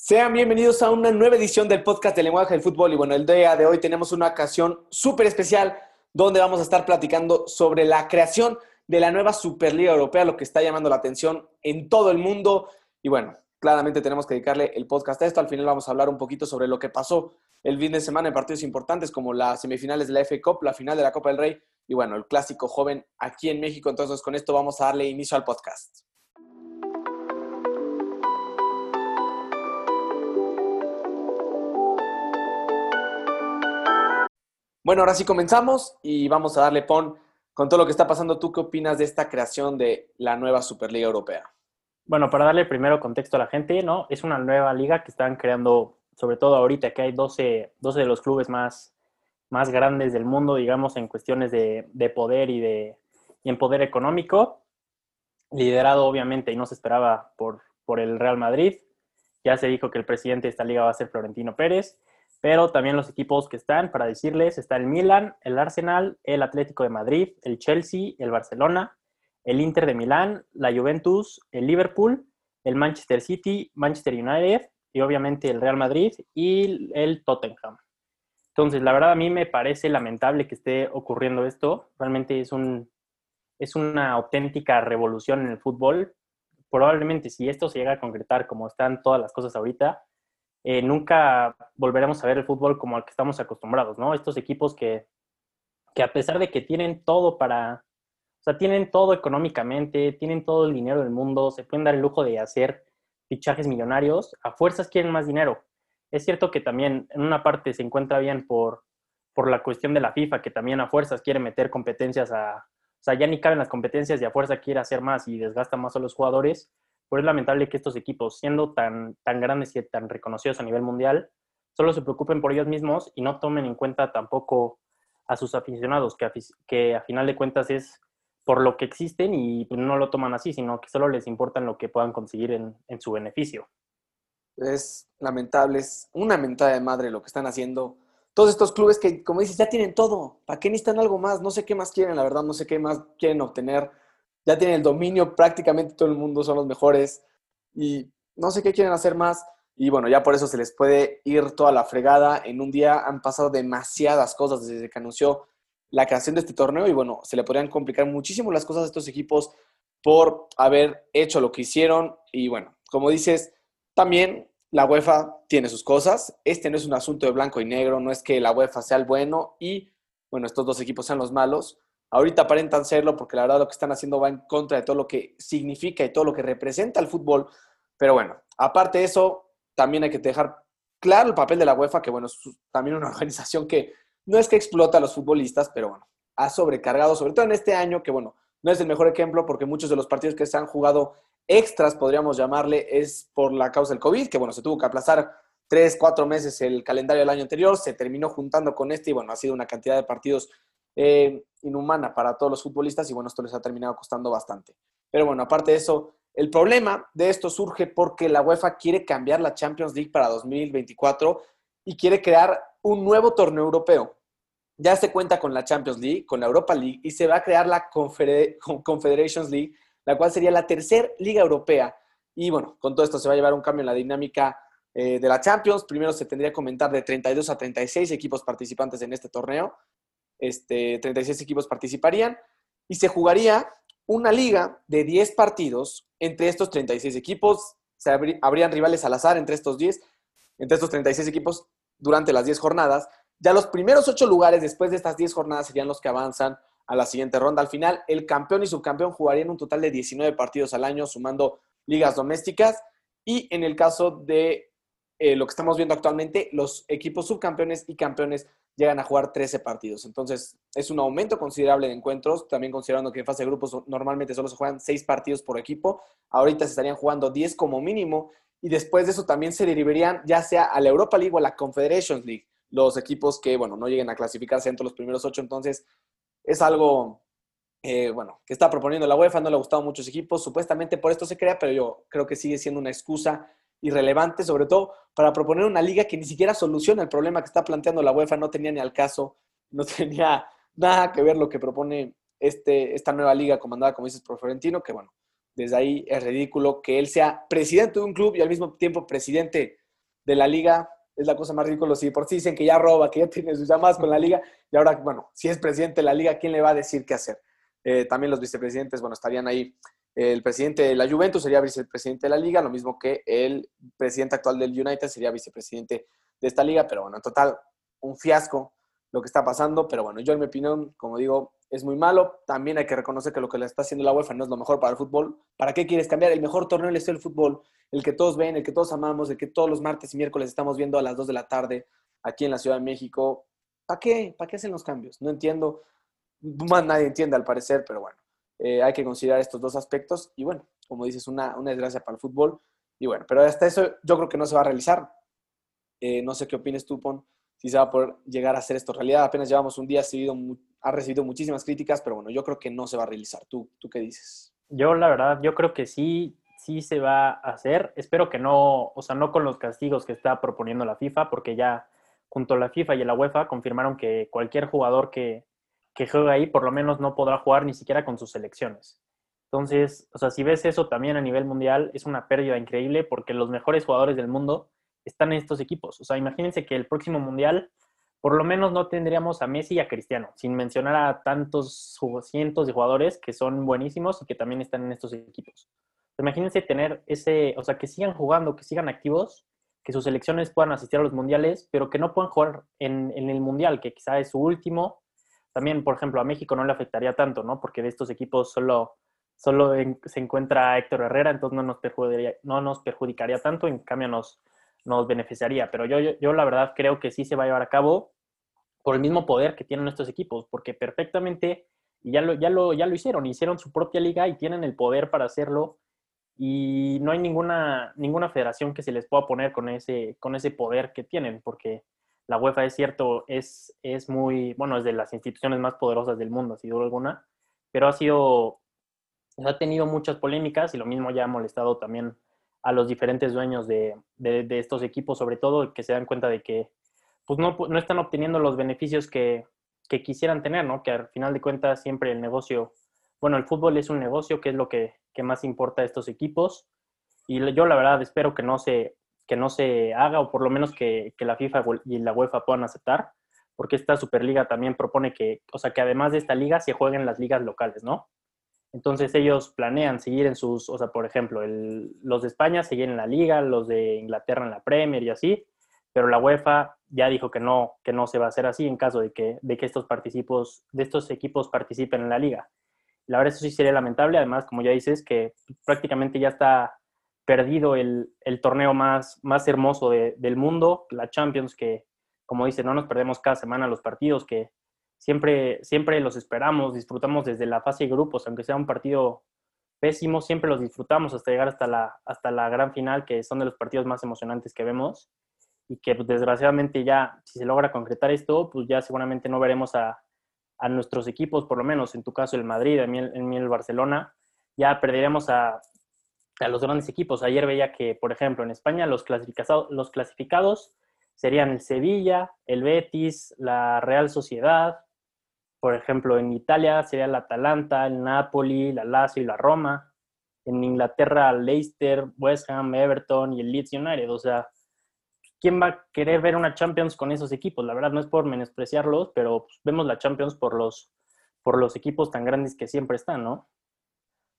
Sean bienvenidos a una nueva edición del podcast de lenguaje del fútbol. Y bueno, el día de hoy tenemos una ocasión súper especial donde vamos a estar platicando sobre la creación de la nueva Superliga Europea, lo que está llamando la atención en todo el mundo. Y bueno, claramente tenemos que dedicarle el podcast a esto. Al final vamos a hablar un poquito sobre lo que pasó el fin de semana en partidos importantes como las semifinales de la FA Cup, la final de la Copa del Rey y bueno, el clásico joven aquí en México. Entonces, con esto vamos a darle inicio al podcast. Bueno, ahora sí comenzamos y vamos a darle pon con todo lo que está pasando. ¿Tú qué opinas de esta creación de la nueva Superliga Europea? Bueno, para darle primero contexto a la gente, ¿no? Es una nueva liga que están creando, sobre todo ahorita que hay 12, 12 de los clubes más, más grandes del mundo, digamos, en cuestiones de, poder y, de, en poder económico, liderado obviamente y no se esperaba por, por el Real Madrid. Ya se dijo que el presidente de esta liga va a ser Florentino Pérez pero también los equipos que están, para decirles, está el Milan, el Arsenal, el Atlético de Madrid, el Chelsea, el Barcelona, el Inter de Milán, la Juventus, el Liverpool, el Manchester City, Manchester United y obviamente el Real Madrid y el Tottenham. Entonces, la verdad a mí me parece lamentable que esté ocurriendo esto. Realmente es, un, es una auténtica revolución en el fútbol. Probablemente si esto se llega a concretar como están todas las cosas ahorita, eh, nunca volveremos a ver el fútbol como al que estamos acostumbrados, ¿no? Estos equipos que, que a pesar de que tienen todo para, o sea, tienen todo económicamente, tienen todo el dinero del mundo, se pueden dar el lujo de hacer fichajes millonarios, a fuerzas quieren más dinero. Es cierto que también en una parte se encuentra bien por, por la cuestión de la FIFA, que también a fuerzas quiere meter competencias a, o sea, ya ni caben las competencias y a fuerza quiere hacer más y desgasta más a los jugadores, pero es lamentable que estos equipos, siendo tan, tan grandes y tan reconocidos a nivel mundial, solo se preocupen por ellos mismos y no tomen en cuenta tampoco a sus aficionados, que a, final de cuentas es por lo que existen y pues, no lo toman así, sino que solo les importa lo que puedan conseguir en su beneficio. Es lamentable, es una mentada de madre lo que están haciendo todos estos clubes que, como dices, ya tienen todo. ¿Para qué necesitan algo más? No sé qué más quieren, la verdad, no sé qué más quieren obtener ya tienen el dominio, prácticamente todo el mundo son los mejores y no sé qué quieren hacer más. Y bueno, ya por eso se les puede ir toda la fregada. En un día han pasado demasiadas cosas desde que anunció la creación de este torneo y bueno, se le podrían complicar muchísimo las cosas a estos equipos por haber hecho lo que hicieron. Y bueno, como dices, también la UEFA tiene sus cosas. Este no es un asunto de blanco y negro, no es que la UEFA sea el bueno y bueno, estos dos equipos sean los malos. Ahorita aparentan serlo porque la verdad lo que están haciendo va en contra de todo lo que significa y todo lo que representa el fútbol. Pero bueno, aparte de eso, también hay que dejar claro el papel de la UEFA, que bueno, es también una organización que no es que explota a los futbolistas, pero bueno, ha sobrecargado, sobre todo en este año, que bueno, no es el mejor ejemplo porque muchos de los partidos que se han jugado extras, podríamos llamarle, es por la causa del COVID, que bueno, se tuvo que aplazar tres, cuatro meses el calendario del año anterior, se terminó juntando con este y bueno, ha sido una cantidad de partidos eh, inhumana para todos los futbolistas y bueno, esto les ha terminado costando bastante. Pero bueno, aparte de eso, el problema de esto surge porque la UEFA quiere cambiar la Champions League para 2024 y quiere crear un nuevo torneo europeo. Ya se cuenta con la Champions League, con la Europa League y se va a crear la Confederations League, la cual sería la tercera liga europea. Y bueno, con todo esto se va a llevar un cambio en la dinámica eh, de la Champions. Primero se tendría que comentar de 32 a 36 equipos participantes en este torneo este, 36 equipos participarían y se jugaría una liga de 10 partidos entre estos 36 equipos. Se habrían rivales al azar entre estos 10, entre estos 36 equipos durante las 10 jornadas. Ya los primeros 8 lugares después de estas 10 jornadas serían los que avanzan a la siguiente ronda. Al final, el campeón y subcampeón jugarían un total de 19 partidos al año, sumando ligas domésticas. Y en el caso de eh, lo que estamos viendo actualmente, los equipos subcampeones y campeones llegan a jugar 13 partidos. Entonces, es un aumento considerable de encuentros, también considerando que en fase de grupos normalmente solo se juegan 6 partidos por equipo. Ahorita se estarían jugando 10 como mínimo y después de eso también se derivarían ya sea a la Europa League o a la Confederations League, los equipos que, bueno, no lleguen a clasificarse entre los primeros 8. Entonces, es algo, eh, bueno, que está proponiendo la UEFA, no le ha gustado a muchos equipos, supuestamente por esto se crea, pero yo creo que sigue siendo una excusa irrelevante, sobre todo para proponer una liga que ni siquiera soluciona el problema que está planteando la UEFA, no tenía ni al caso, no tenía nada que ver lo que propone este, esta nueva liga comandada, como dices, por que bueno, desde ahí es ridículo que él sea presidente de un club y al mismo tiempo presidente de la liga, es la cosa más ridícula. Si por sí dicen que ya roba, que ya tiene sus llamadas con la liga, y ahora, bueno, si es presidente de la liga, ¿quién le va a decir qué hacer? Eh, también los vicepresidentes, bueno, estarían ahí. El presidente de la Juventus sería vicepresidente de la liga, lo mismo que el presidente actual del United sería vicepresidente de esta liga, pero bueno, en total, un fiasco lo que está pasando, pero bueno, yo en mi opinión, como digo, es muy malo. También hay que reconocer que lo que le está haciendo la UEFA no es lo mejor para el fútbol. ¿Para qué quieres cambiar? El mejor torneo es el fútbol, el que todos ven, el que todos amamos, el que todos los martes y miércoles estamos viendo a las 2 de la tarde aquí en la Ciudad de México. ¿Para qué? ¿Para qué hacen los cambios? No entiendo. Más nadie entiende al parecer, pero bueno, eh, hay que considerar estos dos aspectos. Y bueno, como dices, una, desgracia para el fútbol. Y bueno, pero hasta eso yo creo que no se va a realizar. Eh, no sé qué opines tú, Pon, si se va a poder llegar a hacer esto realidad. Apenas llevamos un día, seguido, ha recibido muchísimas críticas, pero bueno, yo creo que no se va a realizar. ¿Tú, ¿Tú qué dices? Yo, la verdad, yo creo que sí, sí se va a hacer. Espero que no, o sea, no con los castigos que está proponiendo la FIFA, porque ya junto a la FIFA y la UEFA confirmaron que cualquier jugador que, que juegue ahí por lo menos no podrá jugar ni siquiera con sus selecciones. Entonces, o sea, si ves eso también a nivel mundial, es una pérdida increíble porque los mejores jugadores del mundo están en estos equipos. O sea, imagínense que el próximo mundial por lo menos no tendríamos a Messi y a Cristiano, sin mencionar a tantos cientos de jugadores que son buenísimos y que también están en estos equipos. Imagínense tener ese, o sea, que sigan jugando, que sigan activos, que sus selecciones puedan asistir a los mundiales, pero que no puedan jugar en, el mundial, que quizá es su último. También, por ejemplo, a México no le afectaría tanto, ¿no? Porque de estos equipos solo, solo se encuentra Héctor Herrera, entonces no nos perjudicaría, no nos perjudicaría tanto, en cambio nos, nos beneficiaría. Pero yo, yo, la verdad creo que sí se va a llevar a cabo por el mismo poder que tienen estos equipos, porque perfectamente ya lo, ya lo, ya lo hicieron, hicieron su propia liga y tienen el poder para hacerlo y no hay ninguna, ninguna federación que se les pueda poner con ese, con ese poder que tienen, porque la UEFA es cierto, es, es muy, bueno, es de las instituciones más poderosas del mundo, sin duda alguna, pero ha sido, ha tenido muchas polémicas y lo mismo ya ha molestado también a los diferentes dueños de, estos equipos, sobre todo, que se dan cuenta de que pues no, no están obteniendo los beneficios que, quisieran tener, ¿no? Que al final de cuentas siempre el negocio, bueno, el fútbol es un negocio, que es lo que, más importa a estos equipos. Y yo la verdad espero que no se, que no se haga, o por lo menos que, que la FIFA y la UEFA puedan aceptar, porque esta Superliga también propone que, o sea, que además de esta liga se jueguen las ligas locales, ¿no? Entonces ellos planean seguir en sus, o sea, por ejemplo, los de España siguen en la liga, los de Inglaterra en la Premier y así, pero la UEFA ya dijo que no, que no se va a hacer así en caso de que, de que estos, participos, de estos equipos participen en la liga. La verdad eso sí sería lamentable, además, como ya dices, que prácticamente ya está perdido el, torneo más, más hermoso del mundo, la Champions, que como dice, no nos perdemos cada semana los partidos, que siempre, siempre los esperamos, disfrutamos desde la fase de grupos, aunque sea un partido pésimo, siempre los disfrutamos hasta llegar hasta la, hasta la gran final, que son de los partidos más emocionantes que vemos. Y que pues, desgraciadamente ya, si se logra concretar esto, pues ya seguramente no veremos a, a nuestros equipos, por lo menos en tu caso el Madrid, en mí, el Barcelona, ya perderemos a, a, los grandes equipos. Ayer veía que, por ejemplo, en España los clasificados, los clasificados serían el Sevilla, el Betis, la Real Sociedad, por ejemplo, en Italia sería el Atalanta, el Napoli, la Lazio y la Roma. En Inglaterra, Leicester, West Ham, Everton y el Leeds United. O sea, ¿quién va a querer ver una Champions con esos equipos? La verdad no es por menospreciarlos, pero pues, vemos la Champions por los, por los equipos tan grandes que siempre están, ¿no?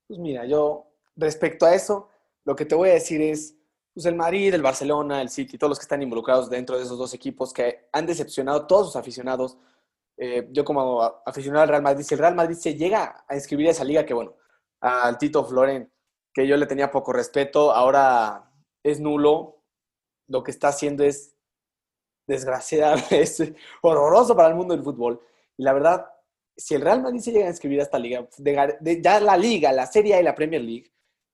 Pues mira, yo respecto a eso, lo que te voy a decir es, pues el Madrid, el Barcelona, el City, todos los que están involucrados dentro de esos dos equipos que han decepcionado a todos sus aficionados, eh, yo como aficionado al Real Madrid, si el Real Madrid se llega a inscribir a esa liga, que bueno, al Tito Floren, que yo le tenía poco respeto, ahora es nulo, lo que está haciendo es desgraciado, es horroroso para el mundo del fútbol. Y la verdad, si el Real Madrid se llega a inscribir a esta liga, ya la liga, la Serie A y la Premier League,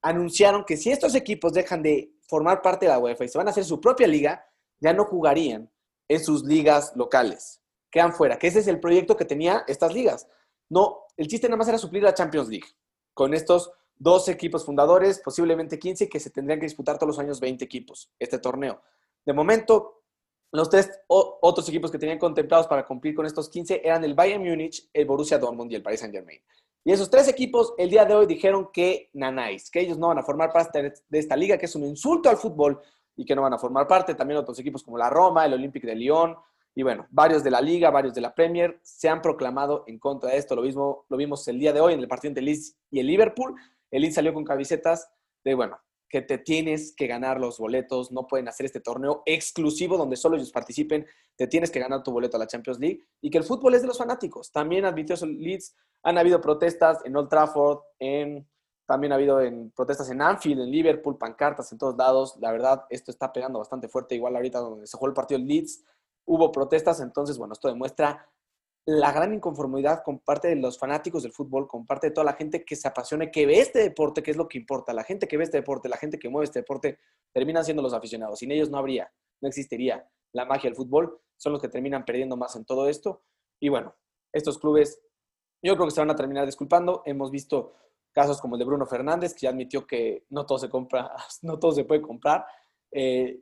anunciaron que si estos equipos dejan de formar parte de la UEFA y se van a hacer su propia liga, ya no jugarían en sus ligas locales quedan fuera, que ese es el proyecto que tenía estas ligas. No, el chiste nada más era suplir la Champions League con estos dos equipos fundadores, posiblemente 15, que se tendrían que disputar todos los años 20 equipos, este torneo. De momento, los tres otros equipos que tenían contemplados para cumplir con estos 15 eran el Bayern Múnich, el Borussia Dortmund y el Paris Saint-Germain. Y esos tres equipos el día de hoy dijeron que nanáis, que ellos no van a formar parte de esta liga, que es un insulto al fútbol y que no van a formar parte. También otros equipos como la Roma, el Olympique de Lyon, y bueno, varios de la Liga, varios de la Premier se han proclamado en contra de esto. Lo mismo lo vimos el día de hoy en el partido entre Leeds y el Liverpool. El Leeds salió con camisetas de, bueno, que te tienes que ganar los boletos, no pueden hacer este torneo exclusivo donde solo ellos participen, te tienes que ganar tu boleto a la Champions League y que el fútbol es de los fanáticos. También admitió Leeds, han habido protestas en Old Trafford, en, también ha habido en, protestas en Anfield, en Liverpool, pancartas en todos lados. La verdad, esto está pegando bastante fuerte, igual ahorita donde se jugó el partido Leeds hubo protestas, entonces, bueno, esto demuestra la gran inconformidad con parte de los fanáticos del fútbol, con parte de toda la gente que se apasiona, que ve este deporte, que es lo que importa. La gente que ve este deporte, la gente que mueve este deporte, terminan siendo los aficionados. Sin ellos no habría, no existiría la magia del fútbol. Son los que terminan perdiendo más en todo esto. Y bueno, estos clubes, yo creo que se van a terminar disculpando. Hemos visto casos como el de Bruno Fernández, que ya admitió que no todo se compra, no todo se puede comprar. Eh,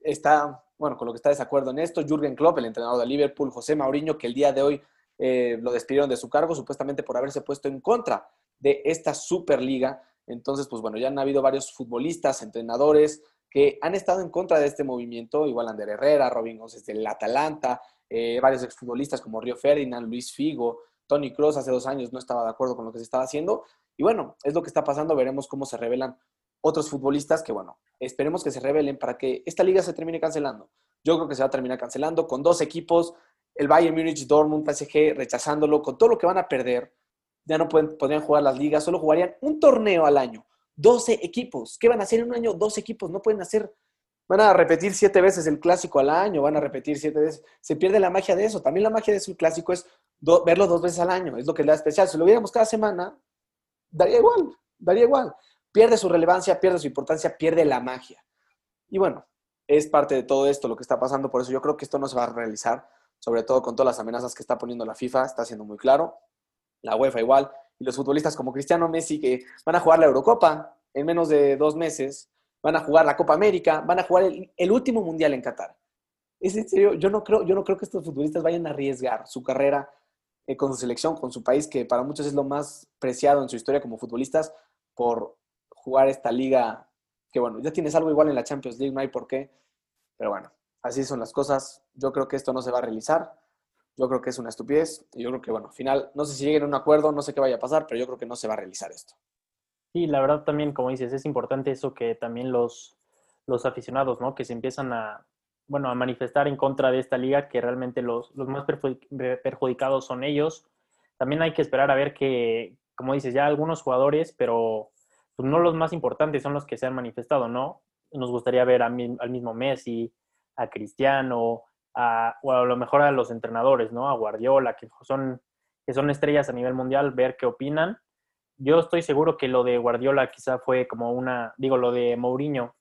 está bueno, con lo que está de desacuerdo en esto, Jürgen Klopp, el entrenador de Liverpool, José Mauriño, que el día de hoy eh, lo despidieron de su cargo, supuestamente por haberse puesto en contra de esta Superliga. Entonces, pues bueno, ya han habido varios futbolistas, entrenadores que han estado en contra de este movimiento, igual Ander Herrera, Robin González del Atalanta, eh, varios exfutbolistas como Río Ferdinand, Luis Figo, Tony Cross hace dos años no estaba de acuerdo con lo que se estaba haciendo. Y bueno, es lo que está pasando, veremos cómo se revelan otros futbolistas que, bueno, esperemos que se revelen para que esta liga se termine cancelando. Yo creo que se va a terminar cancelando con dos equipos, el Bayern Múnich, Dortmund, PSG, rechazándolo, con todo lo que van a perder. Ya no pueden, podrían jugar las ligas, solo jugarían un torneo al año. 12 equipos. ¿Qué van a hacer en un año? 12 equipos. No pueden hacer. Van a repetir siete veces el clásico al año, van a repetir siete veces. Se pierde la magia de eso. También la magia de su clásico es verlo dos veces al año. Es lo que le da especial. Si lo viéramos cada semana, daría igual. Daría igual pierde su relevancia, pierde su importancia, pierde la magia. Y bueno, es parte de todo esto lo que está pasando, por eso yo creo que esto no se va a realizar, sobre todo con todas las amenazas que está poniendo la FIFA, está siendo muy claro, la UEFA igual, y los futbolistas como Cristiano Messi que van a jugar la Eurocopa en menos de dos meses, van a jugar la Copa América, van a jugar el, último mundial en Qatar. Es en serio, yo no creo, yo no creo que estos futbolistas vayan a arriesgar su carrera eh, con su selección, con su país, que para muchos es lo más preciado en su historia como futbolistas, por jugar esta liga, que bueno, ya tienes algo igual en la Champions League, no hay por qué, pero bueno, así son las cosas. Yo creo que esto no se va a realizar, yo creo que es una estupidez, y yo creo que bueno, al final, no sé si lleguen a un acuerdo, no sé qué vaya a pasar, pero yo creo que no se va a realizar esto. Sí, la verdad también, como dices, es importante eso que también los, los aficionados, ¿no? Que se empiezan a, bueno, a manifestar en contra de esta liga, que realmente los, los más perjudicados son ellos. También hay que esperar a ver que, como dices, ya algunos jugadores, pero pues, no los más importantes son los que se han manifestado, ¿no? Nos gustaría ver al mismo Messi, a Cristiano, a, o a lo mejor a los entrenadores, ¿no? A Guardiola, que son, que son estrellas a nivel mundial, ver qué opinan. Yo estoy seguro que lo de Guardiola quizá fue como una, digo, lo de Mourinho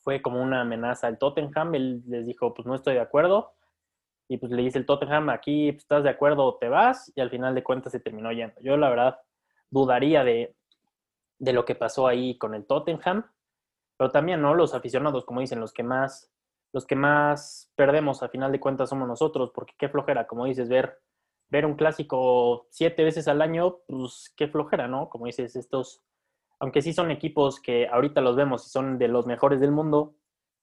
fue como una amenaza al Tottenham. Él les dijo, pues no estoy de acuerdo. Y pues le dice el Tottenham, aquí pues, estás de acuerdo te vas. Y al final de cuentas se terminó yendo. Yo la verdad dudaría de, de lo que pasó ahí con el Tottenham, pero también, ¿no? Los aficionados, como dicen, los que más, los que más perdemos a final de cuentas somos nosotros, porque qué flojera, como dices, ver, ver un clásico siete veces al año, pues qué flojera, ¿no? Como dices, estos, aunque sí son equipos que ahorita los vemos y son de los mejores del mundo,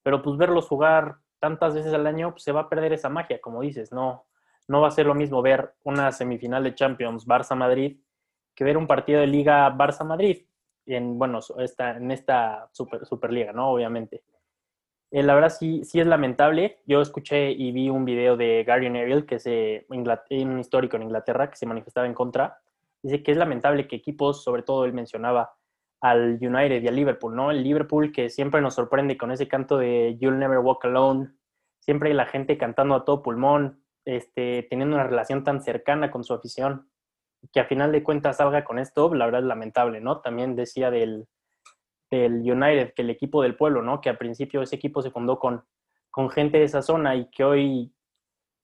pero pues verlos jugar tantas veces al año, pues se va a perder esa magia, como dices, no, no va a ser lo mismo ver una semifinal de Champions Barça-Madrid que ver un partido de Liga Barça-Madrid en, bueno, esta, en esta super, Superliga, ¿no? Obviamente. Eh, la verdad sí, sí es lamentable. Yo escuché y vi un video de Gary Neville, que es eh, un histórico en Inglaterra, que se manifestaba en contra. Dice que es lamentable que equipos, sobre todo él mencionaba al United y al Liverpool, ¿no? El Liverpool que siempre nos sorprende con ese canto de You'll Never Walk Alone, siempre la gente cantando a todo pulmón, este, teniendo una relación tan cercana con su afición que a final de cuentas salga con esto, la verdad es lamentable, ¿no? También decía del, del United, que el equipo del pueblo, ¿no? Que al principio ese equipo se fundó con, con gente de esa zona y que hoy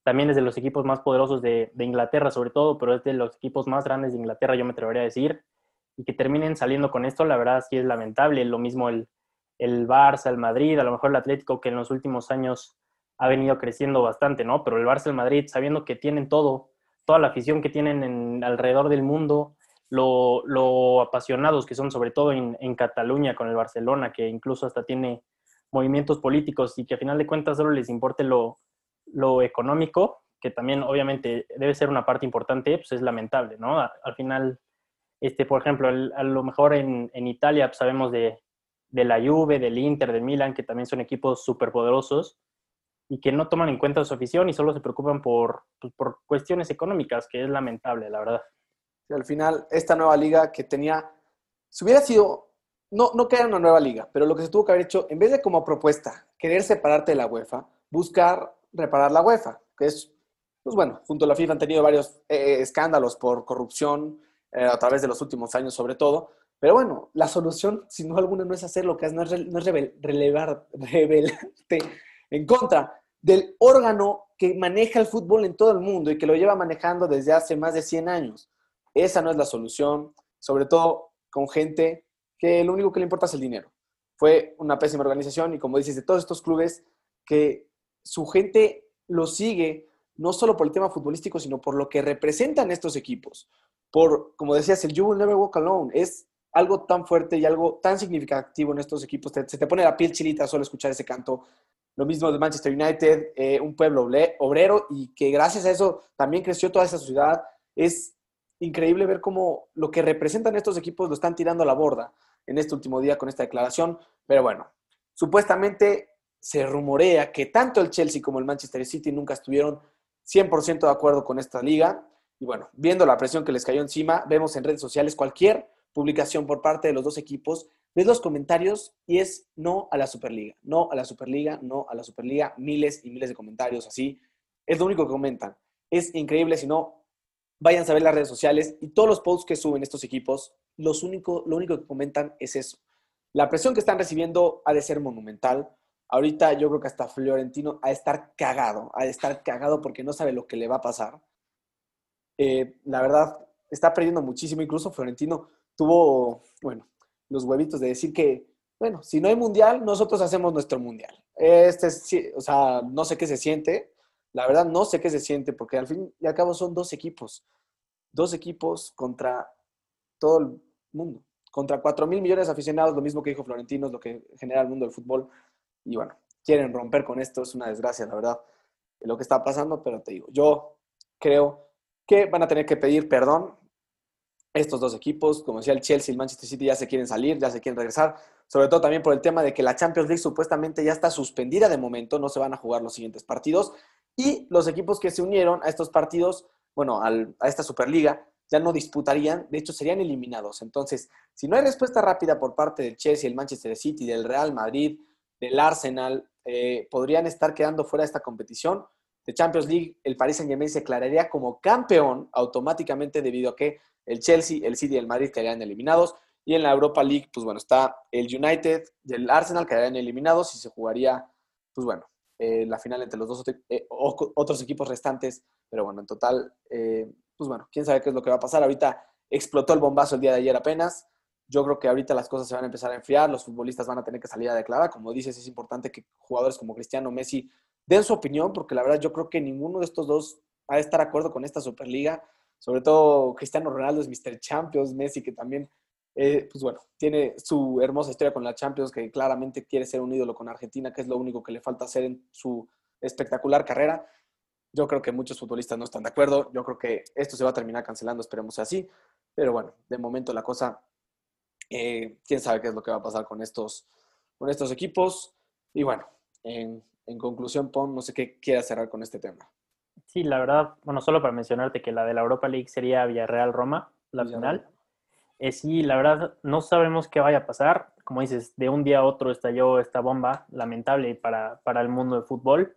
también es de los equipos más poderosos de, Inglaterra, sobre todo, pero es de los equipos más grandes de Inglaterra, yo me atrevería a decir, y que terminen saliendo con esto, la verdad sí es lamentable. Lo mismo el, el Barça, el Madrid, a lo mejor el Atlético, que en los últimos años ha venido creciendo bastante, ¿no? Pero el Barça, el Madrid, sabiendo que tienen todo, toda la afición que tienen en, alrededor del mundo, lo, apasionados que son, sobre todo en, Cataluña con el Barcelona, que incluso hasta tiene movimientos políticos y que a final de cuentas solo les importe lo, económico, que también obviamente debe ser una parte importante, pues es lamentable, ¿no? Al final, este, por ejemplo, a lo mejor en, Italia pues sabemos de, de, la Juve, del Inter, del Milan, que también son equipos súper poderosos y que no toman en cuenta su afición y solo se preocupan por, pues, por cuestiones económicas, que es lamentable, la verdad. al final, esta nueva liga que tenía, si hubiera sido no, no queda una nueva liga, pero lo que se tuvo que haber hecho, en vez de como propuesta, querer separarte de la UEFA, buscar reparar la UEFA, que es, pues bueno, junto a la FIFA han tenido varios eh, escándalos por corrupción eh, a través de los últimos años sobre todo, pero bueno, la solución, si no alguna, no es hacer lo que es, no es, no es relevar, revelarte en contra del órgano que maneja el fútbol en todo el mundo y que lo lleva manejando desde hace más de 100 años. Esa no es la solución, sobre todo con gente que lo único que le importa es el dinero. Fue una pésima organización y como dices, de todos estos clubes que su gente lo sigue no solo por el tema futbolístico, sino por lo que representan estos equipos. Por, como decías, el You Will Never Walk Alone es algo tan fuerte y algo tan significativo en estos equipos. se te pone la piel chilita solo escuchar ese canto. Lo mismo de Manchester United, eh, un pueblo obrero y que gracias a eso también creció toda esa ciudad. Es increíble ver cómo lo que representan estos equipos lo están tirando a la borda en este último día con esta declaración. Pero bueno, supuestamente se rumorea que tanto el Chelsea como el Manchester City nunca estuvieron 100% de acuerdo con esta liga. Y bueno, viendo la presión que les cayó encima, vemos en redes sociales cualquier publicación por parte de los dos equipos, ves los comentarios y es no a la Superliga, no a la Superliga, no a la Superliga, miles y miles de comentarios así. Es lo único que comentan. Es increíble, si no, vayan a ver las redes sociales y todos los posts que suben estos equipos los único, lo único que comentan es eso. La presión que están recibiendo ha de ser monumental. Ahorita yo creo que hasta Florentino ha de estar cagado, ha de estar cagado porque no sabe lo que le va a pasar. Eh, la verdad, está perdiendo muchísimo. Incluso Florentino tuvo, bueno, los huevitos de decir que, bueno, si no hay mundial, nosotros hacemos nuestro mundial. Este, o sea, no sé qué se siente. La verdad, no sé qué se siente porque al fin y al cabo son dos equipos. Dos equipos contra todo el mundo. Contra 4 mil millones de aficionados, lo mismo que dijo Florentino, es lo que genera el mundo del fútbol. Y bueno, quieren romper con esto, es una desgracia, la verdad, lo que está pasando, pero te digo, yo creo que van a tener que pedir perdón estos dos equipos, como decía el Chelsea y el Manchester City ya se quieren salir, ya se quieren regresar, sobre todo también por el tema de que la Champions League supuestamente ya está suspendida de momento, no se van a jugar los siguientes partidos, y los equipos que se unieron a estos partidos, bueno, a esta Superliga, ya no disputarían, de hecho serían eliminados. Entonces, si no hay respuesta rápida por parte del Chelsea, el Manchester City, del Real Madrid, del Arsenal, eh, podrían estar quedando fuera de esta competición. De Champions League, el Paris Saint-Germain se declararía como campeón automáticamente debido a que el Chelsea, el City y el Madrid quedarían eliminados. Y en la Europa League, pues bueno, está el United y el Arsenal quedarían eliminados y se jugaría, pues bueno, eh, la final entre los dos eh, otros equipos restantes. Pero bueno, en total, pues bueno, quién sabe qué es lo que va a pasar. Ahorita explotó el bombazo el día de ayer apenas. Yo creo que ahorita las cosas se van a empezar a enfriar, los futbolistas van a tener que salir a declarar. Como dices, es importante que jugadores como Cristiano Messi den su opinión, porque la verdad yo creo que ninguno de estos dos va a estar de acuerdo con esta Superliga. Sobre todo Cristiano Ronaldo es Mr. Champions, Messi que también, eh, pues bueno, tiene su hermosa historia con la Champions, que claramente quiere ser un ídolo con Argentina, que es lo único que le falta hacer en su espectacular carrera. Yo creo que muchos futbolistas no están de acuerdo. Yo creo que esto se va a terminar cancelando, esperemos así. Pero bueno, de momento la cosa, eh, quién sabe qué es lo que va a pasar con estos, con estos equipos. Y bueno, en, conclusión, Pon, no sé qué quieras cerrar con este tema. Sí, la verdad, bueno, solo para mencionarte que la de la Europa League sería Villarreal-Roma, la final. Eh, sí, la verdad, no sabemos qué vaya a pasar. Como dices, de un día a otro estalló esta bomba lamentable para, para el mundo del fútbol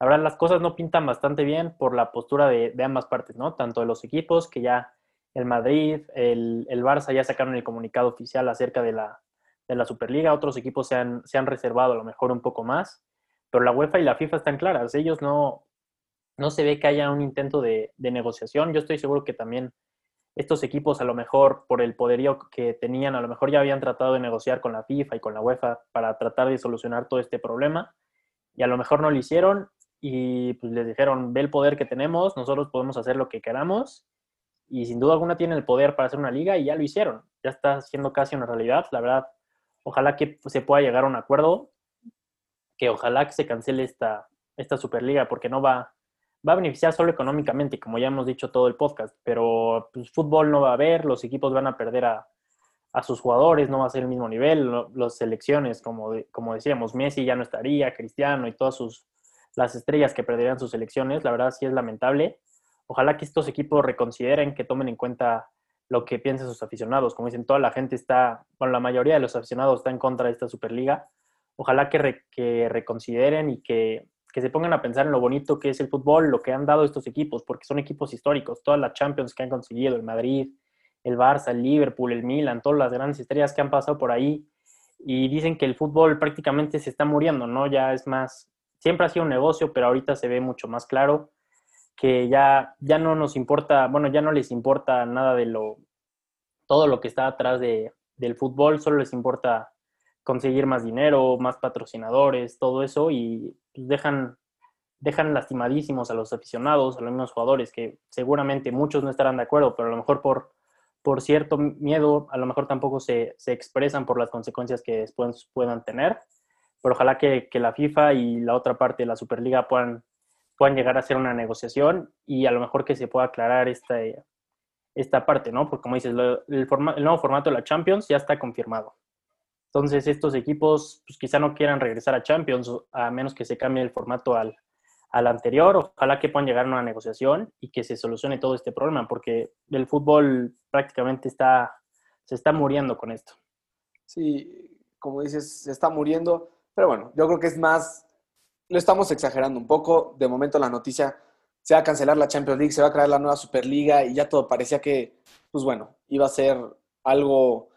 la verdad las cosas no pintan bastante bien por la postura de, ambas partes, ¿no? Tanto de los equipos, que ya el Madrid, el, el Barça ya sacaron el comunicado oficial acerca de la, de la Superliga, otros equipos se han, se han reservado a lo mejor un poco más, pero la UEFA y la FIFA están claras, ellos no, no se ve que haya un intento de, negociación, yo estoy seguro que también estos equipos a lo mejor por el poderío que tenían, a lo mejor ya habían tratado de negociar con la FIFA y con la UEFA para tratar de solucionar todo este problema y a lo mejor no lo hicieron y pues les dijeron, ve el poder que tenemos, nosotros podemos hacer lo que queramos y sin duda alguna tienen el poder para hacer una liga y ya lo hicieron, ya está siendo casi una realidad, la verdad, ojalá que se pueda llegar a un acuerdo, que ojalá que se cancele esta, esta Superliga, porque no va, va a beneficiar solo económicamente, como ya hemos dicho todo el podcast, pero pues, fútbol no va a haber, los equipos van a perder a, a sus jugadores, no va a ser el mismo nivel, las selecciones, como, como decíamos, Messi ya no estaría, Cristiano y todas sus, las estrellas que perderían sus selecciones, la verdad sí es lamentable. Ojalá que estos equipos reconsideren, que tomen en cuenta lo que piensan sus aficionados. Como dicen, toda la gente está, bueno, la mayoría de los aficionados está en contra de esta Superliga. Ojalá que, reconsideren y que, que, se pongan a pensar en lo bonito que es el fútbol, lo que han dado estos equipos, porque son equipos históricos. Todas las Champions que han conseguido, el Madrid, el Barça, el Liverpool, el Milan, todas las grandes estrellas que han pasado por ahí. Y dicen que el fútbol prácticamente se está muriendo, ¿no? Ya es más, siempre ha sido un negocio, pero ahorita se ve mucho más claro que ya, ya no nos importa, bueno, ya no les importa nada de lo, todo lo que está atrás de, del fútbol, solo les importa conseguir más dinero, más patrocinadores, todo eso, y pues, dejan, dejan lastimadísimos a los aficionados, a los mismos jugadores, que seguramente muchos no estarán de acuerdo, pero a lo mejor por, por cierto miedo, a lo mejor tampoco se, se expresan por las consecuencias que después puedan tener. Pero ojalá que, que la FIFA y la otra parte de la Superliga puedan puedan llegar a hacer una negociación y a lo mejor que se pueda aclarar esta, esta parte, ¿no? Porque como dices, el, el, nuevo formato de la Champions ya está confirmado. Entonces estos equipos pues quizá no quieran regresar a Champions a menos que se cambie el formato al, al anterior. Ojalá que puedan llegar a una negociación y que se solucione todo este problema porque el fútbol prácticamente está, se está muriendo con esto. Sí, como dices, se está muriendo, pero bueno, yo creo que es más lo estamos exagerando un poco. De momento la noticia se va a cancelar la Champions League, se va a crear la nueva Superliga y ya todo parecía que, pues bueno, iba a ser algo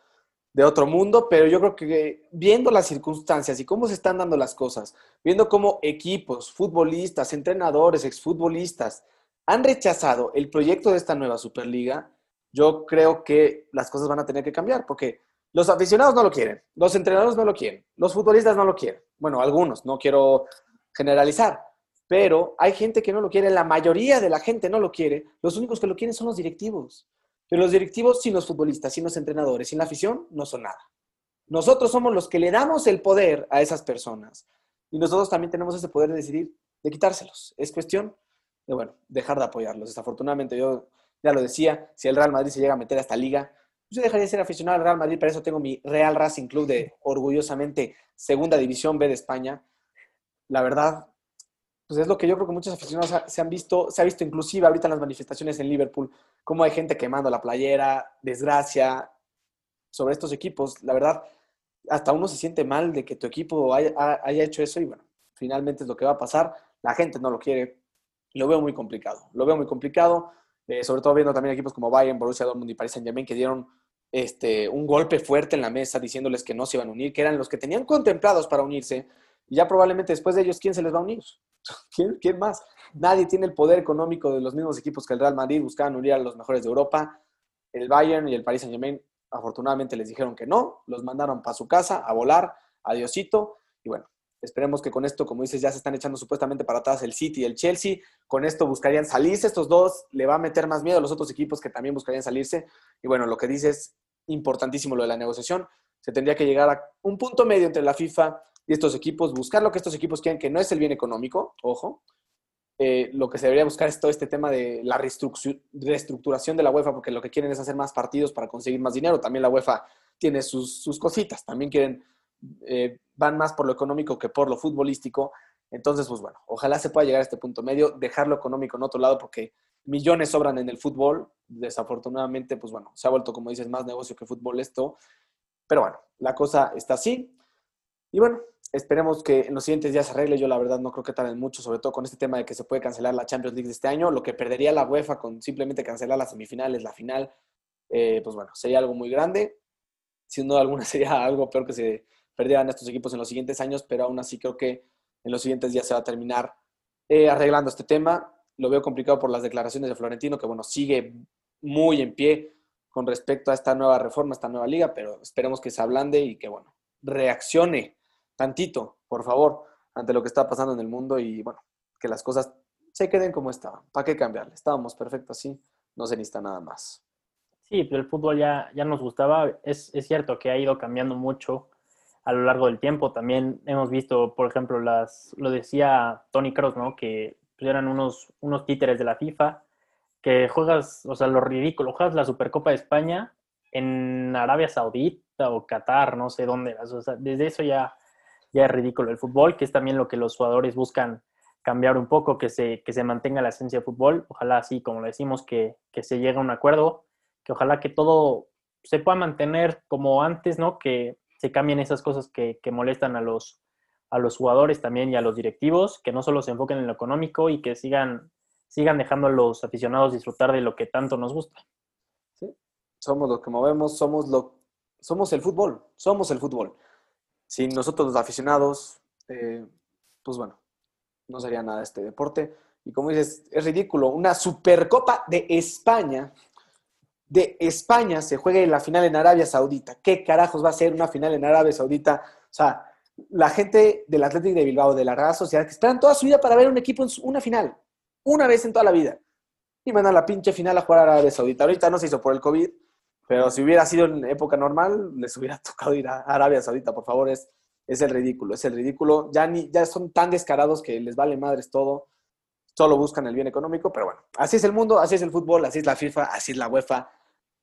de otro mundo, pero yo creo que viendo las circunstancias y cómo se están dando las cosas, viendo cómo equipos, futbolistas, entrenadores, exfutbolistas han rechazado el proyecto de esta nueva Superliga, yo creo que las cosas van a tener que cambiar, porque los aficionados no lo quieren, los entrenadores no lo quieren, los futbolistas no lo quieren. Bueno, algunos, no quiero generalizar, pero hay gente que no lo quiere, la mayoría de la gente no lo quiere, los únicos que lo quieren son los directivos. Pero los directivos, sin los futbolistas, sin los entrenadores, sin la afición, no son nada. Nosotros somos los que le damos el poder a esas personas. Y nosotros también tenemos ese poder de decidir, de quitárselos. Es cuestión de, bueno, dejar de apoyarlos. Desafortunadamente, yo ya lo decía, si el Real Madrid se llega a meter a esta liga, yo dejaría de ser aficionado al Real Madrid, para eso tengo mi Real Racing Club de orgullosamente Segunda División B de España la verdad, pues es lo que yo creo que muchos aficionados se han visto, se ha visto inclusive ahorita en las manifestaciones en Liverpool, cómo hay gente quemando la playera, desgracia sobre estos equipos. La verdad, hasta uno se siente mal de que tu equipo haya, hecho eso y bueno, finalmente es lo que va a pasar. La gente no lo quiere. Lo veo muy complicado. Lo veo muy complicado, eh, sobre todo viendo también equipos como Bayern, Borussia Dortmund y Paris Saint-Germain que dieron este, un golpe fuerte en la mesa diciéndoles que no se iban a unir, que eran los que tenían contemplados para unirse y ya probablemente después de ellos, ¿quién se les va a unir? ¿Quién, ¿Quién, más? Nadie tiene el poder económico de los mismos equipos que el Real Madrid, buscaban unir a los mejores de Europa. El Bayern y el Paris Saint Germain afortunadamente les dijeron que no, los mandaron para su casa a volar, adiosito. Y bueno, esperemos que con esto, como dices, ya se están echando supuestamente para atrás el City y el Chelsea. Con esto buscarían salirse estos dos, le va a meter más miedo a los otros equipos que también buscarían salirse. Y bueno, lo que dices, importantísimo lo de la negociación. Se tendría que llegar a un punto medio entre la FIFA y estos equipos, buscar lo que estos equipos quieren, que no es el bien económico, ojo. Eh, lo que se debería buscar es todo este tema de la reestructuración de la UEFA, porque lo que quieren es hacer más partidos para conseguir más dinero. También la UEFA tiene sus, sus cositas, también quieren, eh, van más por lo económico que por lo futbolístico. Entonces, pues bueno, ojalá se pueda llegar a este punto medio, dejar lo económico en otro lado, porque millones sobran en el fútbol. Desafortunadamente, pues bueno, se ha vuelto, como dices, más negocio que fútbol esto. Pero bueno, la cosa está así. Y bueno, Esperemos que en los siguientes días se arregle. Yo la verdad no creo que tarden mucho, sobre todo con este tema de que se puede cancelar la Champions League de este año. Lo que perdería la UEFA con simplemente cancelar las semifinales, la final, eh, pues bueno, sería algo muy grande. Sin duda alguna sería algo peor que se perdieran estos equipos en los siguientes años, pero aún así creo que en los siguientes días se va a terminar eh, arreglando este tema. Lo veo complicado por las declaraciones de Florentino, que bueno, sigue muy en pie con respecto a esta nueva reforma, esta nueva liga, pero esperemos que se ablande y que bueno, reaccione tantito, por favor, ante lo que está pasando en el mundo y bueno, que las cosas se queden como estaban. ¿Para qué cambiarle? Estábamos perfectos así, no se necesita nada más. Sí, pero el fútbol ya, ya nos gustaba. Es, es cierto que ha ido cambiando mucho a lo largo del tiempo. También hemos visto, por ejemplo, las, lo decía Tony Kroos, ¿no? Que eran unos, unos títeres de la FIFA, que juegas, o sea, lo ridículo, juegas la Supercopa de España en Arabia Saudita o Qatar, no sé dónde. O sea, desde eso ya, ya es ridículo el fútbol, que es también lo que los jugadores buscan cambiar un poco, que se, que se mantenga la esencia del fútbol. Ojalá así, como le decimos, que, que se llegue a un acuerdo, que ojalá que todo se pueda mantener como antes, ¿no? Que se cambien esas cosas que, que molestan a los, a los jugadores también y a los directivos, que no solo se enfoquen en lo económico y que sigan, sigan dejando a los aficionados disfrutar de lo que tanto nos gusta. Sí, somos los que movemos, somos, lo, somos el fútbol, somos el fútbol. Sin nosotros los aficionados, eh, pues bueno, no sería nada este deporte. Y como dices, es ridículo. Una Supercopa de España, de España se juega la final en Arabia Saudita. ¿Qué carajos va a ser una final en Arabia Saudita? O sea, la gente del Atlético de Bilbao, de la Real Sociedad, que esperan toda su vida para ver un equipo en una final. Una vez en toda la vida. Y van a la pinche final a jugar a Arabia Saudita. Ahorita no se hizo por el COVID, pero si hubiera sido en época normal, les hubiera tocado ir a Arabia Saudita. Por favor, es es el ridículo, es el ridículo. Ya, ni, ya son tan descarados que les vale madres todo, solo buscan el bien económico, pero bueno, así es el mundo, así es el fútbol, así es la FIFA, así es la UEFA,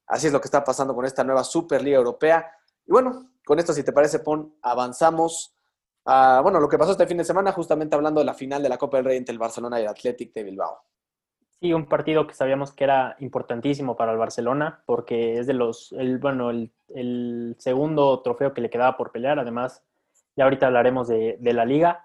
así es lo que está pasando con esta nueva Superliga Europea. Y bueno, con esto, si te parece, Pon, avanzamos a, bueno, lo que pasó este fin de semana, justamente hablando de la final de la Copa del Rey entre el Barcelona y el Athletic de Bilbao. Sí, un partido que sabíamos que era importantísimo para el Barcelona, porque es de los, el, bueno, el, el segundo trofeo que le quedaba por pelear, además ya ahorita hablaremos de, la liga.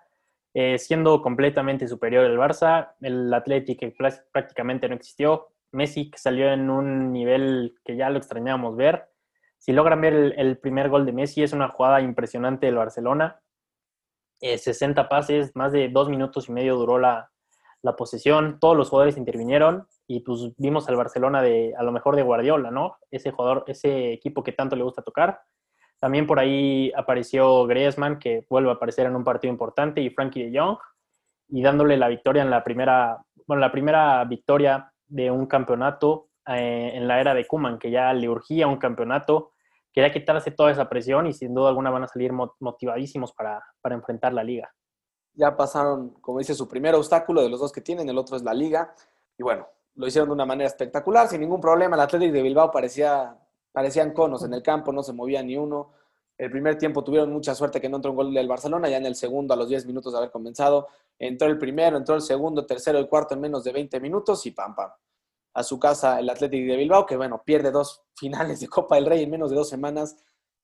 Eh, siendo completamente superior el Barça, el Atlético prácticamente no existió, Messi que salió en un nivel que ya lo extrañábamos ver. Si logran ver el, primer gol de Messi, es una jugada impresionante del Barcelona. 60 eh, pases, más de dos minutos y medio duró la, la posesión, todos los jugadores intervinieron y pues vimos al Barcelona de a lo mejor de Guardiola, ¿no? Ese jugador, ese equipo que tanto le gusta tocar. También por ahí apareció Griezmann, que vuelve a aparecer en un partido importante, y Frankie de Jong, y dándole la victoria en la primera, bueno, la primera victoria de un campeonato eh, en la era de Kuman, que ya le urgía un campeonato, quería quitarse toda esa presión y sin duda alguna van a salir motivadísimos para, para enfrentar la liga. Ya pasaron, como dice, su primer obstáculo de los dos que tienen, el otro es la liga, y bueno, lo hicieron de una manera espectacular, sin ningún problema. El Atlético de Bilbao parecía parecían conos en el campo, no se movía ni uno. El primer tiempo tuvieron mucha suerte que no entró un gol del Barcelona, ya en el segundo, a los 10 minutos de haber comenzado, entró el primero, entró el segundo, tercero y cuarto en menos de 20 minutos y pam, pam. A su casa el Atlético de Bilbao, que bueno, pierde dos finales de Copa del Rey en menos de dos semanas.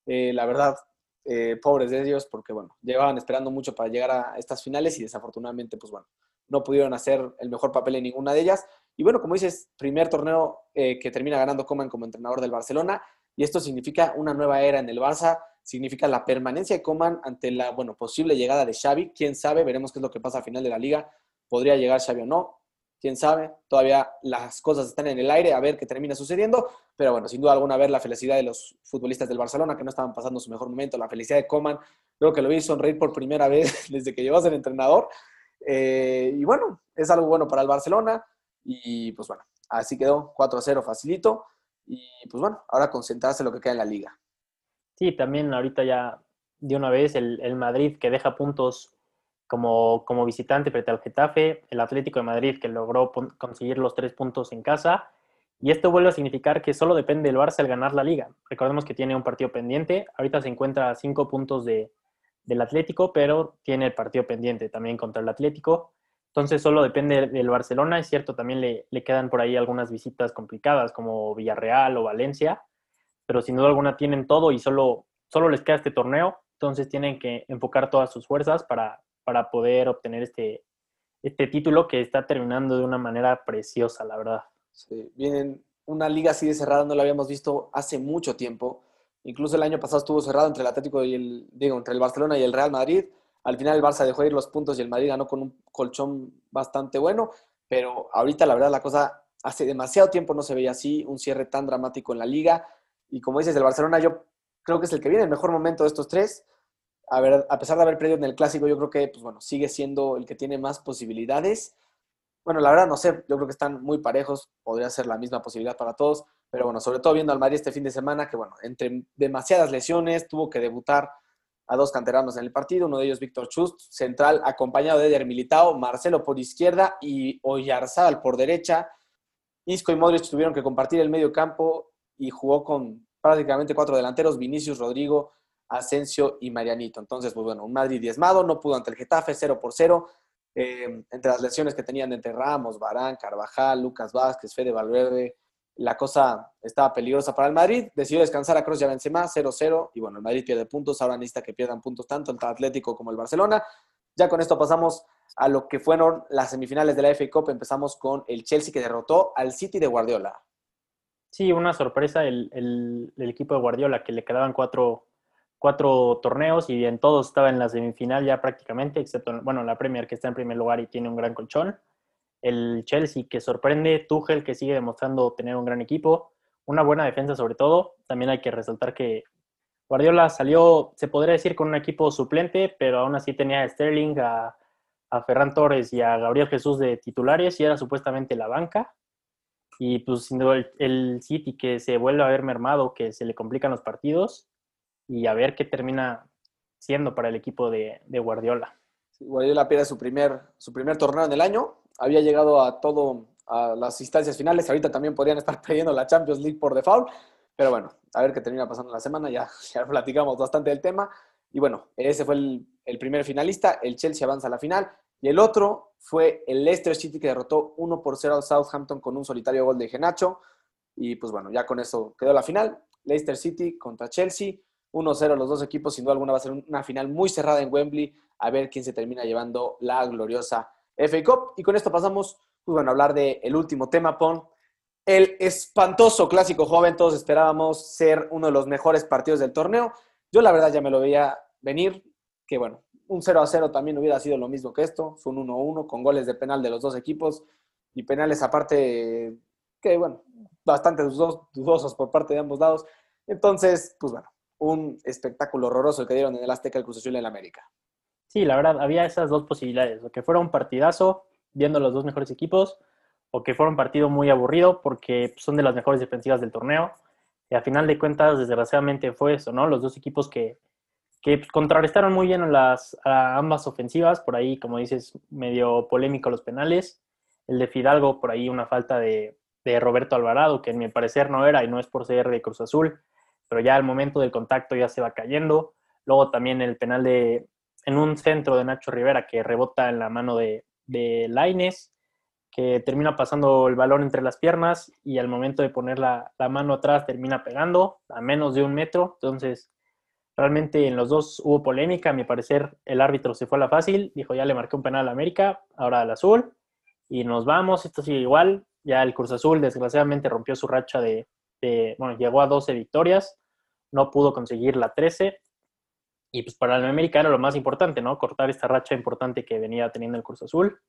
Eh, la verdad, eh, pobres de ellos, porque bueno, llevaban esperando mucho para llegar a estas finales y desafortunadamente, pues bueno, no pudieron hacer el mejor papel en ninguna de ellas. Y bueno, como dices, primer torneo eh, que termina ganando Coman como entrenador del Barcelona. Y esto significa una nueva era en el Barça, significa la permanencia de Coman ante la bueno, posible llegada de Xavi. Quién sabe, veremos qué es lo que pasa a final de la liga. Podría llegar Xavi o no, quién sabe. Todavía las cosas están en el aire, a ver qué termina sucediendo. Pero bueno, sin duda alguna, ver la felicidad de los futbolistas del Barcelona que no estaban pasando su mejor momento, la felicidad de Coman. Creo que lo vi sonreír por primera vez desde que llegó a ser entrenador. Eh, y bueno, es algo bueno para el Barcelona. Y pues bueno, así quedó 4 a 0 facilito. Y pues bueno, ahora concentrarse en lo que queda en la liga. Sí, también ahorita ya de una vez el, Madrid que deja puntos como, como visitante frente al Getafe, el Atlético de Madrid que logró conseguir los tres puntos en casa. Y esto vuelve a significar que solo depende del Barça el ganar la liga. Recordemos que tiene un partido pendiente. Ahorita se encuentra a cinco puntos de, del Atlético, pero tiene el partido pendiente también contra el Atlético. Entonces solo depende del Barcelona. Es cierto, también le, quedan por ahí algunas visitas complicadas como Villarreal o Valencia, pero sin duda alguna tienen todo y solo, solo les queda este torneo. Entonces tienen que enfocar todas sus fuerzas para, para poder obtener este, este título que está terminando de una manera preciosa, la verdad. Sí, vienen una liga así de cerrada, no la habíamos visto hace mucho tiempo. Incluso el año pasado estuvo cerrado entre el Atlético y el, digo, entre el Barcelona y el Real Madrid. Al final el Barça dejó ir los puntos y el Madrid ganó con un colchón bastante bueno, pero ahorita la verdad la cosa hace demasiado tiempo no se veía así, un cierre tan dramático en la liga. Y como dices, el Barcelona yo creo que es el que viene el mejor momento de estos tres. A, ver, a pesar de haber perdido en el clásico, yo creo que pues bueno, sigue siendo el que tiene más posibilidades. Bueno, la verdad no sé, yo creo que están muy parejos, podría ser la misma posibilidad para todos, pero bueno, sobre todo viendo al Madrid este fin de semana, que bueno, entre demasiadas lesiones, tuvo que debutar a dos canteranos en el partido, uno de ellos Víctor Chust, central, acompañado de Eder Militao, Marcelo por izquierda y Oyarzabal por derecha. Isco y Modric tuvieron que compartir el medio campo y jugó con prácticamente cuatro delanteros, Vinicius, Rodrigo, Asensio y Marianito. Entonces, pues bueno, un Madrid diezmado, no pudo ante el Getafe, 0 por 0. Eh, entre las lesiones que tenían entre Ramos, Barán, Carvajal, Lucas Vázquez, Fede Valverde, la cosa estaba peligrosa para el Madrid. Decidió descansar a Kroos y a Benzema, 0-0. Y bueno, el Madrid pierde puntos. Ahora necesita que pierdan puntos tanto el Atlético como el Barcelona. Ya con esto pasamos a lo que fueron las semifinales de la FA Cup. Empezamos con el Chelsea que derrotó al City de Guardiola. Sí, una sorpresa el, el, equipo de Guardiola, que le quedaban cuatro, cuatro, torneos y en todos estaba en la semifinal ya prácticamente, excepto, bueno, la Premier que está en primer lugar y tiene un gran colchón el Chelsea que sorprende, Tuchel que sigue demostrando tener un gran equipo, una buena defensa sobre todo. También hay que resaltar que Guardiola salió, se podría decir, con un equipo suplente, pero aún así tenía a Sterling, a, Ferran Torres y a Gabriel Jesús de titulares y era supuestamente la banca. Y pues sin duda el, City que se vuelve a ver mermado, que se le complican los partidos y a ver qué termina siendo para el equipo de, de Guardiola. Guardiola pierde su primer, su primer torneo en el año, había llegado a todo, a las instancias finales. Ahorita también podrían estar perdiendo la Champions League por default. Pero bueno, a ver qué termina pasando la semana. Ya, ya platicamos bastante del tema. Y bueno, ese fue el, el, primer finalista. El Chelsea avanza a la final. Y el otro fue el Leicester City que derrotó 1 por 0 al Southampton con un solitario gol de Genacho. Y pues bueno, ya con eso quedó la final. Leicester City contra Chelsea. 1-0 los dos equipos. Sin duda alguna va a ser una final muy cerrada en Wembley. A ver quién se termina llevando la gloriosa FA Cup. Y con esto pasamos, pues bueno, a hablar del último tema, Pon. El espantoso clásico joven, todos esperábamos ser uno de los mejores partidos del torneo. Yo la verdad ya me lo veía venir, que bueno, un 0 a 0 también hubiera sido lo mismo que esto. Fue un 1 1 con goles de penal de los dos equipos y penales aparte, que bueno, bastante dudosos por parte de ambos lados. Entonces, pues bueno, un espectáculo horroroso que dieron en el Azteca el Cruz Azul en el América. Sí, la verdad, había esas dos posibilidades, o que fuera un partidazo viendo los dos mejores equipos, o que fuera un partido muy aburrido porque son de las mejores defensivas del torneo. Y a final de cuentas, desgraciadamente fue eso, ¿no? Los dos equipos que, que contrarrestaron muy bien a las, ambas ofensivas, por ahí, como dices, medio polémico los penales. El de Fidalgo, por ahí una falta de, de Roberto Alvarado, que en mi parecer no era y no es por ser de Cruz Azul, pero ya al momento del contacto ya se va cayendo. Luego también el penal de, en un centro de Nacho Rivera que rebota en la mano de, de Laines, que termina pasando el balón entre las piernas y al momento de poner la, mano atrás termina pegando a menos de un metro. Entonces, realmente en los dos hubo polémica. A mi parecer, el árbitro se fue a la fácil, dijo ya le marqué un penal a América, ahora al azul, y nos vamos. Esto sigue igual. Ya el Cruz Azul, desgraciadamente, rompió su racha de, de bueno, llegó a 12 victorias, no pudo conseguir la 13 y pues para el América era lo más importante, ¿no? Cortar esta racha importante que venía teniendo el Cruz Azul.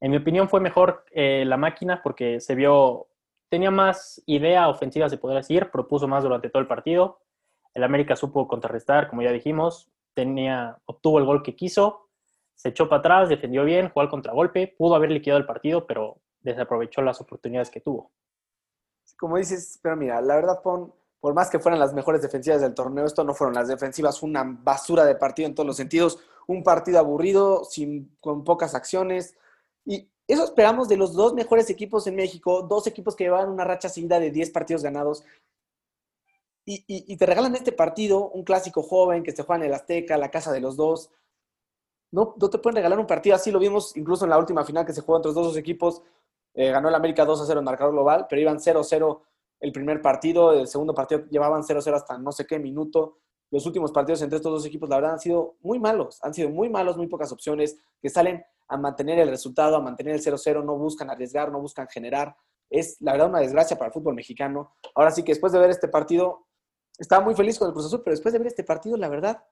En mi opinión fue mejor eh, la máquina porque se vio, tenía más idea ofensiva, se podría decir, propuso más durante todo el partido. El América supo contrarrestar, como ya dijimos, tenía, obtuvo el gol que quiso, se echó para atrás, defendió bien, jugó al contragolpe, pudo haber liquidado el partido, pero desaprovechó las oportunidades que tuvo. Como dices, pero mira, la verdad, Pon, por más que fueran las mejores defensivas del torneo, esto no fueron las defensivas, una basura de partido en todos los sentidos, un partido aburrido, sin, con pocas acciones. Y eso esperamos de los dos mejores equipos en México, dos equipos que llevaban una racha seguida de 10 partidos ganados. Y, te regalan este partido, un clásico joven que se juega en el Azteca, la casa de los dos. No, no te pueden regalar un partido así, lo vimos incluso en la última final que se jugó entre los dos equipos. Eh, ganó el América 2 a 0 en marcador global, pero iban 0 0 el primer partido, el segundo partido llevaban 0-0 hasta no sé qué minuto. Los últimos partidos entre estos dos equipos, la verdad, han sido muy malos. Han sido muy malos, muy pocas opciones que salen a mantener el resultado, a mantener el 0-0, no buscan arriesgar, no buscan generar. Es, la verdad, una desgracia para el fútbol mexicano. Ahora sí que después de ver este partido, estaba muy feliz con el Cruz Azul, pero después de ver este partido, la verdad,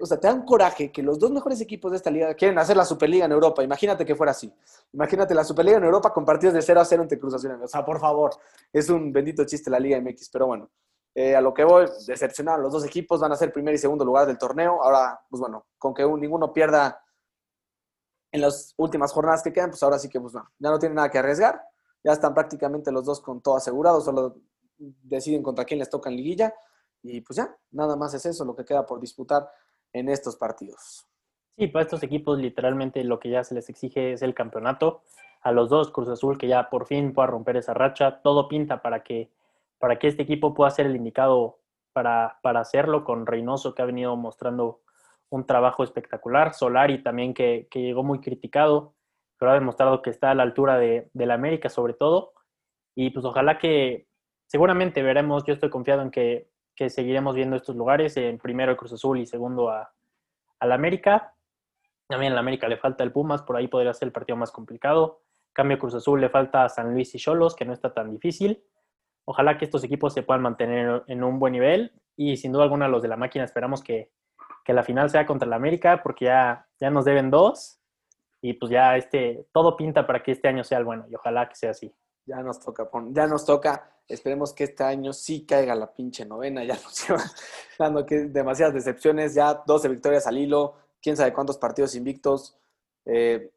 o sea, te da un coraje que los dos mejores equipos de esta liga quieren hacer la Superliga en Europa. Imagínate que fuera así. Imagínate la Superliga en Europa con partidos de 0 a 0 entre Cruz Azul. O sea, por favor, es un bendito chiste la Liga MX. Pero bueno, eh, a lo que voy, decepcionaron los dos equipos, van a ser primer y segundo lugar del torneo. Ahora, pues bueno, con que ninguno pierda en las últimas jornadas que quedan, pues ahora sí que, pues bueno, ya no tienen nada que arriesgar. Ya están prácticamente los dos con todo asegurado, solo deciden contra quién les toca en liguilla. Y pues ya, nada más es eso lo que queda por disputar en estos partidos. Sí, para estos equipos literalmente lo que ya se les exige es el campeonato. A los dos, Cruz Azul, que ya por fin pueda romper esa racha, todo pinta para que, para que este equipo pueda ser el indicado para, para hacerlo, con Reynoso que ha venido mostrando un trabajo espectacular, Solari también que, que llegó muy criticado, pero ha demostrado que está a la altura de, de la América sobre todo. Y pues ojalá que seguramente veremos, yo estoy confiado en que, que seguiremos viendo estos lugares, en primero el Cruz Azul y segundo a, a la América. También a la América le falta el Pumas, por ahí podría ser el partido más complicado. Cambio Cruz Azul le falta a San Luis y Cholos, que no está tan difícil. Ojalá que estos equipos se puedan mantener en un buen nivel y sin duda alguna los de la máquina esperamos que, que la final sea contra la América porque ya, ya nos deben dos y pues ya este, todo pinta para que este año sea el bueno y ojalá que sea así. Ya nos toca, ya nos toca. Esperemos que este año sí caiga la pinche novena. Ya nos lleva dando que demasiadas decepciones. Ya 12 victorias al hilo. Quién sabe cuántos partidos invictos. Eh,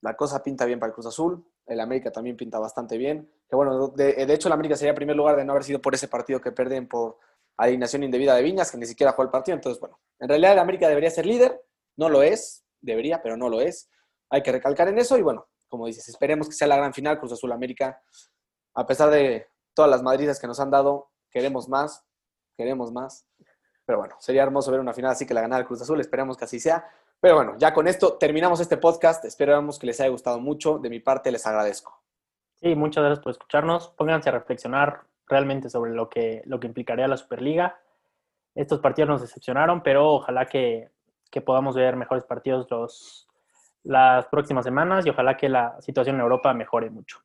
la cosa pinta bien para el Cruz Azul. El América también pinta bastante bien. Que bueno, de, de hecho, el América sería primer lugar de no haber sido por ese partido que pierden por alineación indebida de Viñas, que ni siquiera jugó el partido. Entonces, bueno, en realidad el América debería ser líder. No lo es. Debería, pero no lo es. Hay que recalcar en eso. Y bueno, como dices, esperemos que sea la gran final Cruz Azul América. A pesar de todas las madridas que nos han dado, queremos más, queremos más. Pero bueno, sería hermoso ver una final así que la ganara Cruz Azul, esperemos que así sea. Pero bueno, ya con esto terminamos este podcast. Esperamos que les haya gustado mucho. De mi parte, les agradezco. Sí, muchas gracias por escucharnos. Pónganse a reflexionar realmente sobre lo que, lo que implicaría la Superliga. Estos partidos nos decepcionaron, pero ojalá que, que podamos ver mejores partidos los, las próximas semanas y ojalá que la situación en Europa mejore mucho.